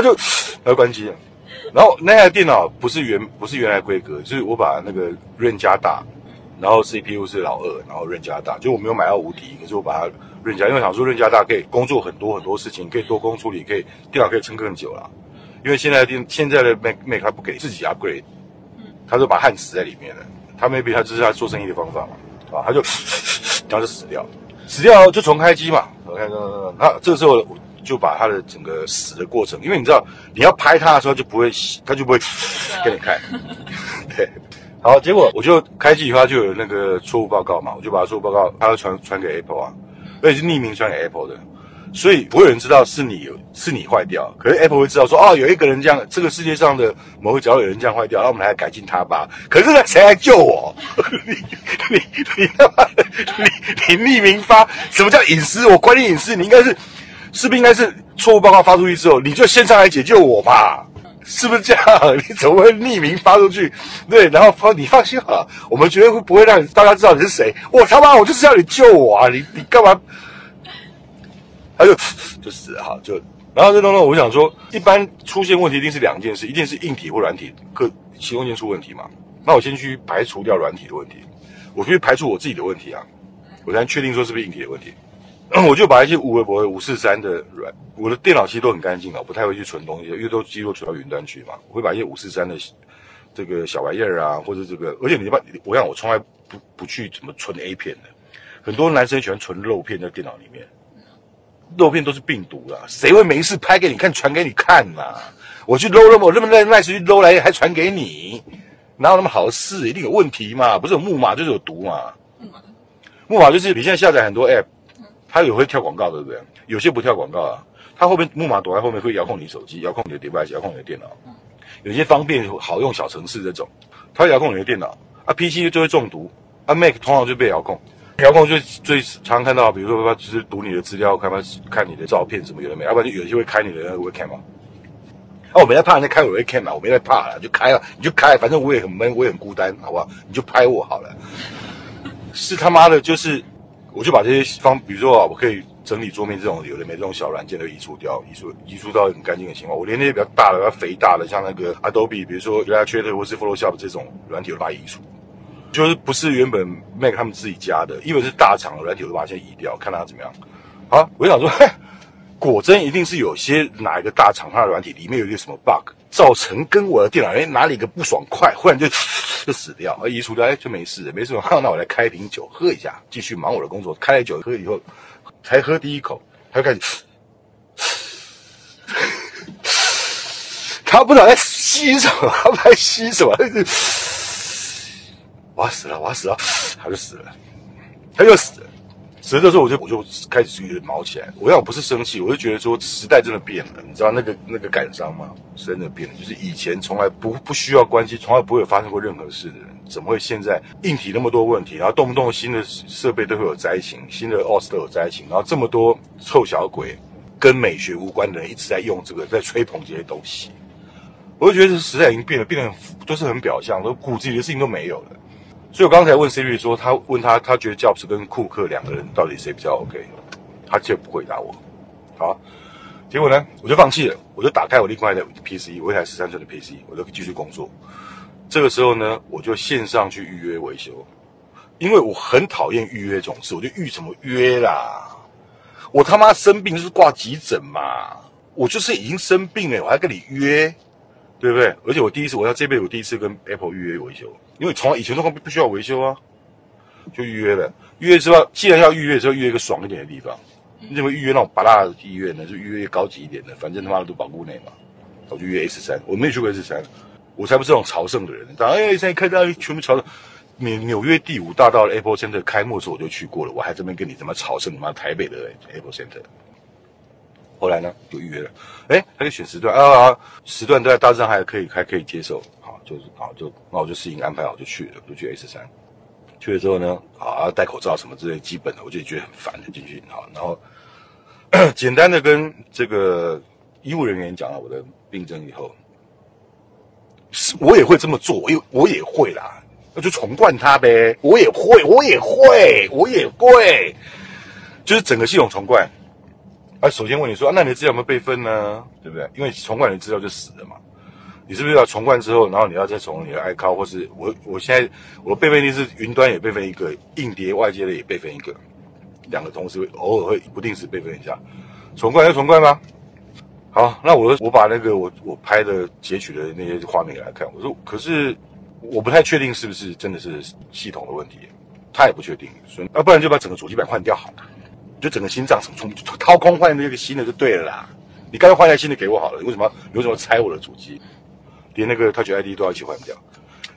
他就 他就关机了。然后那台电脑不是原不是原来规格，就是我把那个润加大，然后 CPU 是老二，然后润加大，就我没有买到无敌，可是我把它润加，因为想说润加大可以工作很多很多事情，可以多工处理，可以电脑可以撑更久了。因为现在电现在的 Mac Mac 它不给自己 upgrade，他就把焊死在里面了。他 maybe 他这是他做生意的方法嘛，啊，他就 然后就死掉，死掉就重开机嘛。OK，那这个时候就把他的整个死的过程，因为你知道你要拍他的时候就不会，他就不会 给你看。对，好，结果我就开机以后就有那个错误报告嘛，我就把错误报告他要传传给 Apple 啊，而且是匿名传给 Apple 的。所以不会有人知道是你是你坏掉，可是 Apple 会知道说哦，有一个人这样，这个世界上的某个角落有人这样坏掉，那我们来改进它吧。可是呢，谁来救我？你你你他妈你你匿名发什么叫隐私？我关你隐私，你应该是是不是应该是错误报告发出去之后，你就先上来解救我吧？是不是这样？你怎么会匿名发出去？对，然后放你放心好了，我们绝对会不会让大家知道你是谁。我他妈我就是要你救我啊！你你干嘛？他就就死了哈，就然后这东西，我想说，一般出现问题一定是两件事，一定是硬体或软体各其中一件出问题嘛。那我先去排除掉软体的问题，我去排除我自己的问题啊，我才能确定说是不是硬体的问题。我就把一些五微博五四三的软，我的电脑其实都很干净啊，不太会去存东西，因为都记录存到云端去嘛。我会把一些五四三的这个小玩意儿啊，或者这个，而且你把，我想我从来不不去怎么存 A 片的，很多男生喜欢存肉片在电脑里面。肉片都是病毒啊，谁会没事拍给你看、传给你看嘛？我去搂了，我那么耐耐去搂来，还传给你，哪有那么好事？一定有问题嘛？不是有木马就是有毒嘛？木马就是你现在下载很多 app，它有会跳广告，对不对？有些不跳广告啊，它后面木马躲在后面会遥控你手机、遥控你的 device、遥控你的电脑。有些方便好用小程式这种，它遥控你的电脑啊，PC 就会中毒啊，Mac 通常就被遥控。遥控就最常看到，比如说他只是读你的资料，看看看你的照片什么有的没，要不然就有些会开你的那个 webcam 嘛。哦，我没在怕人家开我 wecam 嘛，我没在怕了，就开了，你就开，反正我也很闷，我也很孤单，好不好？你就拍我好了。是他妈的，就是我就把这些方，比如说啊，我可以整理桌面这种有的没这种小软件都移除掉，移除移除到很干净的情况。我连那些比较大的、比较肥大的，像那个 Adobe，比如说 Illustrator 或是 Photoshop 这种软体，我都把它移除。就是不是原本 Mac 他们自己加的，因为是大厂的软体，我就把它先移掉，看它怎么样。好，我就想说，嘿果真一定是有些哪一个大厂它的软体里面有一个什么 bug，造成跟我的电脑哎哪里一个不爽快，忽然就 就死掉，而移除掉，哎就没事，没事。那我来开一瓶酒喝一下，继续忙我的工作。开了酒喝以后，才喝第一口，他就开始，他不知道在吸什么，他不在吸什么。我要死了，我要死了，他就死了，他又死了。所以这时候，我就我就开始有点毛起来。我要不是生气，我就觉得说时代真的变了。你知道那个那个感伤吗？真的变了，就是以前从来不不需要关机，从来不会有发生过任何事的人，怎么会现在硬体那么多问题，然后动不动新的设备都会有灾情，新的 OS 都有灾情，然后这么多臭小鬼跟美学无关的人一直在用这个在吹捧这些东西，我就觉得这时代已经变了，变得很都是很表象，都骨子里的事情都没有了。所以我刚才问 Siri 说，他问他，他觉得 Jobs 跟库克两个人到底谁比较 OK？他却不回答我。好，结果呢，我就放弃了，我就打开我另外的 PC，我一台十三寸的 PC，我就继续工作。这个时候呢，我就线上去预约维修，因为我很讨厌预约这种事，我就预什么约啦？我他妈生病就是挂急诊嘛，我就是已经生病了，我还跟你约，对不对？而且我第一次，我要这辈子我第一次跟 Apple 预约维修。因为从以前状况不不需要维修啊，就预约了。预约之后，既然要预约，就预约一个爽一点的地方。你怎么预约那种八大医院呢，就预约高级一点的，反正他妈的都保护内嘛。我就约 S 三，我没有去过 S 三，我才不是那种朝圣的人。当然，现在看到全部朝圣。纽纽约第五大道的 Apple Center 开幕的时候我就去过了，我还这边跟你怎么朝圣他妈台北的 Apple Center。后来呢，就预约了。哎，他就选时段啊，时段都在大致上还可以，还可以接受。好就是好，就那我就事情安排好就去了，就去 S 三。去了之后呢，啊，戴口罩什么之类基本的，我就觉得很烦的进去。好，然后简单的跟这个医务人员讲了我的病症以后，是我也会这么做，我也我也会啦，那就重灌它呗。我也会，我也会，我也会，就是整个系统重灌。啊，首先问你说，那你的资料有没有备份呢？对不对？因为重灌你的资料就死了嘛。你是不是要重灌之后，然后你要再从你的 iCloud 或是我我现在我备份力是云端也备份一个，硬碟外接的也备份一个，两个同时偶尔会不定时备份一下。重灌要重灌吗？好，那我我把那个我我拍的截取的那些画面给他看，我说可是我不太确定是不是真的是系统的问题，他也不确定，所以要不然就把整个主机板换掉好了，就整个心脏从掏空换那个新的就对了啦。你干脆换台新的给我好了，为什么你为什么拆我的主机？连那个 Touch ID 都要一起换掉，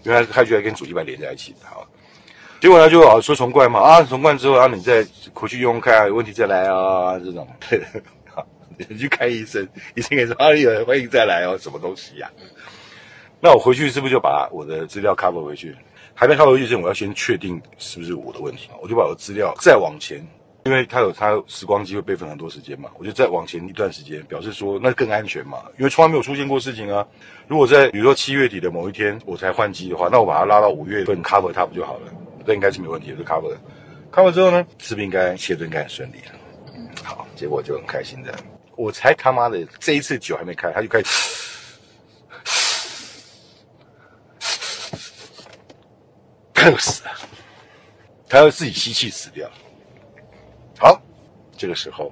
原来 Touch ID 跟主机板连在一起的哈。结果呢就啊说重灌嘛啊重灌之后，然后你再回去用看啊有问题再来啊这种，好 你去看医生，医生也说啊有欢迎再来哦什么东西呀？那我回去是不是就把我的资料 cover 回去？还没 cover 回去之前，我要先确定是不是我的问题，我就把我的资料再往前。因为它有它时光机会备份很多时间嘛，我就再往前一段时间，表示说那更安全嘛。因为从来没有出现过事情啊。如果在比如说七月底的某一天我才换机的话，那我把它拉到五月份 cover 它不就好了？这应该是没问题，就 cover。cover 之后呢，是不是应该切顿应该很顺利了？嗯好，结果就很开心的。我才他妈的这一次酒还没开，他就开始，他又死了，他要自己吸气死掉。这个时候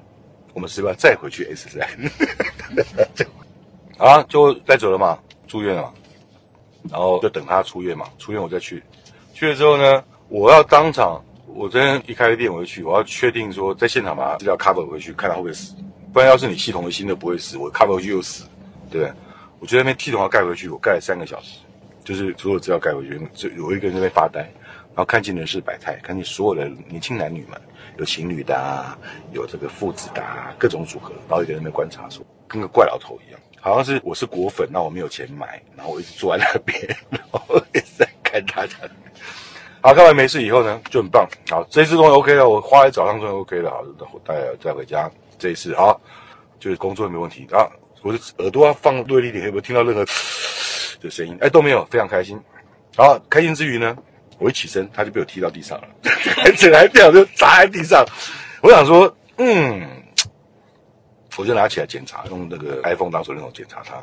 我们是不是要再回去 S 三？啊，就带走了嘛，住院了嘛，然后就等他出院嘛，出院我再去。去了之后呢，我要当场，我昨天一开店我就去，我要确定说在现场把资料 cover 回去，看他会不会死。不然要是你系统的新的不会死，我 cover 回去又死，对不对？我觉得那边系统要盖回去，我盖了三个小时，就是所有资料盖回去，就有一个人在那边发呆，然后看尽人事百态，看见所有的年轻男女们。有情侣的，啊，有这个父子的，啊，各种组合，然后一个人在那观察，说跟个怪老头一样，好像是我是果粉，那我没有钱买，然后我一直坐在那边，然后一直在看他。好，看完没事以后呢，就很棒。好，这一次东西 OK 了，我花在早上终于 OK 了，好，带再回家。这一次好，就是工作没问题啊，我的耳朵要放锐利点，有没有听到任何的声音？哎，都没有，非常开心。然后，开心之余呢？我一起身，他就被我踢到地上了，整台电脑就砸在地上。我想说，嗯，我就拿起来检查，用那个 iPhone 当手电筒检查它，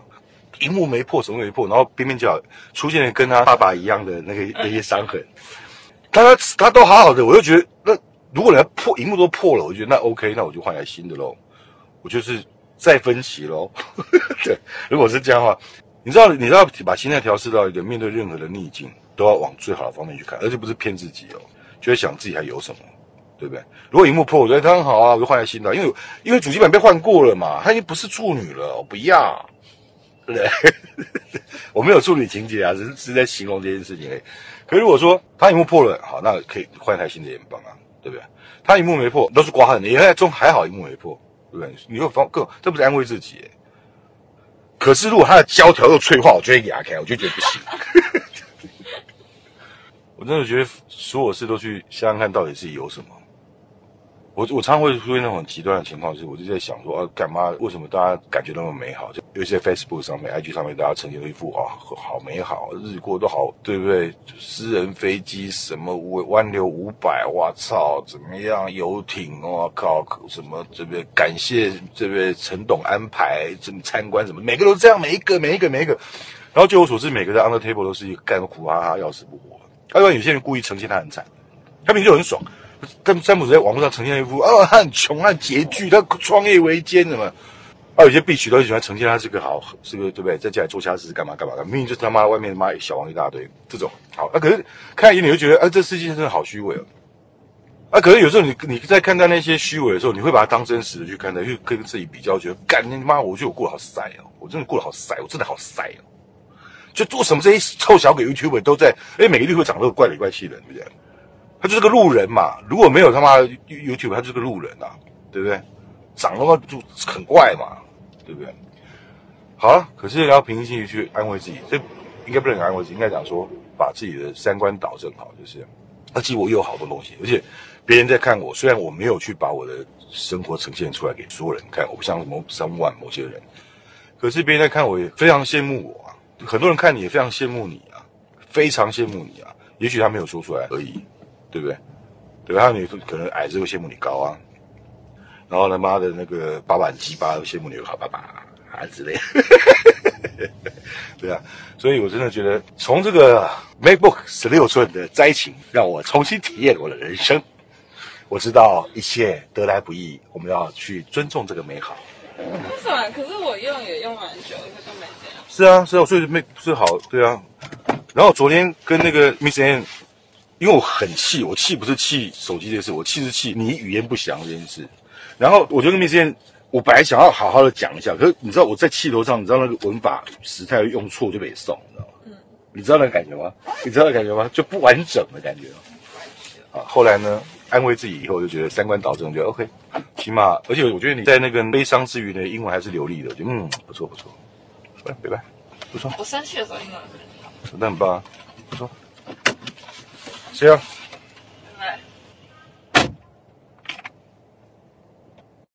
屏幕没破，什么没破，然后边边角出现了跟他爸爸一样的那个 那些伤痕。他他都好好的，我就觉得，那如果人家破荧幕都破了，我觉得那 OK，那我就换台新的喽。我就是再分期喽。对，如果是这样的话，你知道，你知道把心态调试到一个面对任何的逆境。都要往最好的方面去看，而且不是骗自己哦，就会想自己还有什么，对不对？如果荧幕破，我觉得它很好啊，我就换台新的，因为因为主机板被换过了嘛，它已经不是处女了，我不要，对不对？我没有处女情节啊，只是是在形容这件事情而已。可如果说它荧幕破了，好，那可以换台新的也很棒啊，对不对？它荧幕没破，都是刮痕的，也在中还好，荧幕没破，对不对？你又放更，这不是安慰自己？可是如果它的胶条又脆化，我就会牙开，我就觉得不行。我真的觉得所有事都去想想看，到底是有什么。我我常会出现那种极端的情况，就是我就在想说啊，干嘛？为什么大家感觉那么美好？就有些 Facebook 上面、IG 上面，大家呈现了一副啊，好美好，日子过都好，对不对？私人飞机什么湾流五百，我操，怎么样？游艇，我靠，什么这边感谢这边陈董安排，怎么参观什么？每个都这样，每一个，每一个，每一个。然后据我所知，每个在 under table 都是一个干苦哈哈，要死不活。另外，有些人故意呈现他很惨，他明明就很爽。但詹姆斯在网络上呈现一副啊，他很穷，他很拮据，他创业维艰什么。啊，有些必须都喜欢呈现他是个好，是个对不对？在家里做家事干嘛干嘛的，明明就是他妈外面妈小王一大堆这种。好，啊，可是看一眼你就觉得，啊，这世界真的好虚伪哦。啊，可是有时候你你在看待那些虚伪的时候，你会把它当真实的去看待，又跟自己比较，觉得干你妈，我觉得我过得好晒哦，我真的过得好晒，我真的好晒哦。就做什么这些臭小鬼 YouTube 都在，哎，每个月会长得怪里怪气的，对不对？他就是个路人嘛。如果没有他妈 YouTube，他就是个路人呐，对不对？长得话就很怪嘛，对不对？好了，可是要平心静气去安慰自己，这应该不能安慰自己，应该讲说把自己的三观导正好，就是。而且我有好多东西，而且别人在看我，虽然我没有去把我的生活呈现出来给所有人看，我不像某三万某些人，可是别人在看我也非常羡慕我啊。很多人看你也非常羡慕你啊，非常羡慕你啊。也许他没有说出来而已，对不对？对吧？你可能矮子会羡慕你高啊。然后他妈的那个八板鸡巴羡慕你好爸爸啊之类的，对啊，所以我真的觉得从这个 MacBook 十六寸的灾情，让我重新体验我的人生。我知道一切得来不易，我们要去尊重这个美好。为什么？可是我用也用蛮久，可就没这样。是啊，是啊，所以没是好，对啊。然后昨天跟那个 Miss Ann，因为我很气，我气不是气手机这件事，我气是气你语言不详这件事。然后我就跟 Miss Ann，我本来想要好好的讲一下，可是你知道我在气头上，你知道那个文法时态用错就被送，你知道吗？嗯。你知道那个感觉吗？你知道那感觉吗？就不完整的感觉。啊，后来呢？安慰自己以后，就觉得三观导正，就 OK。起码，而且我觉得你在那个悲伤之余呢，英文还是流利的，就嗯，不错不错。拜拜，不错。我生气的时候英文很好，那很棒啊，不错。谁啊？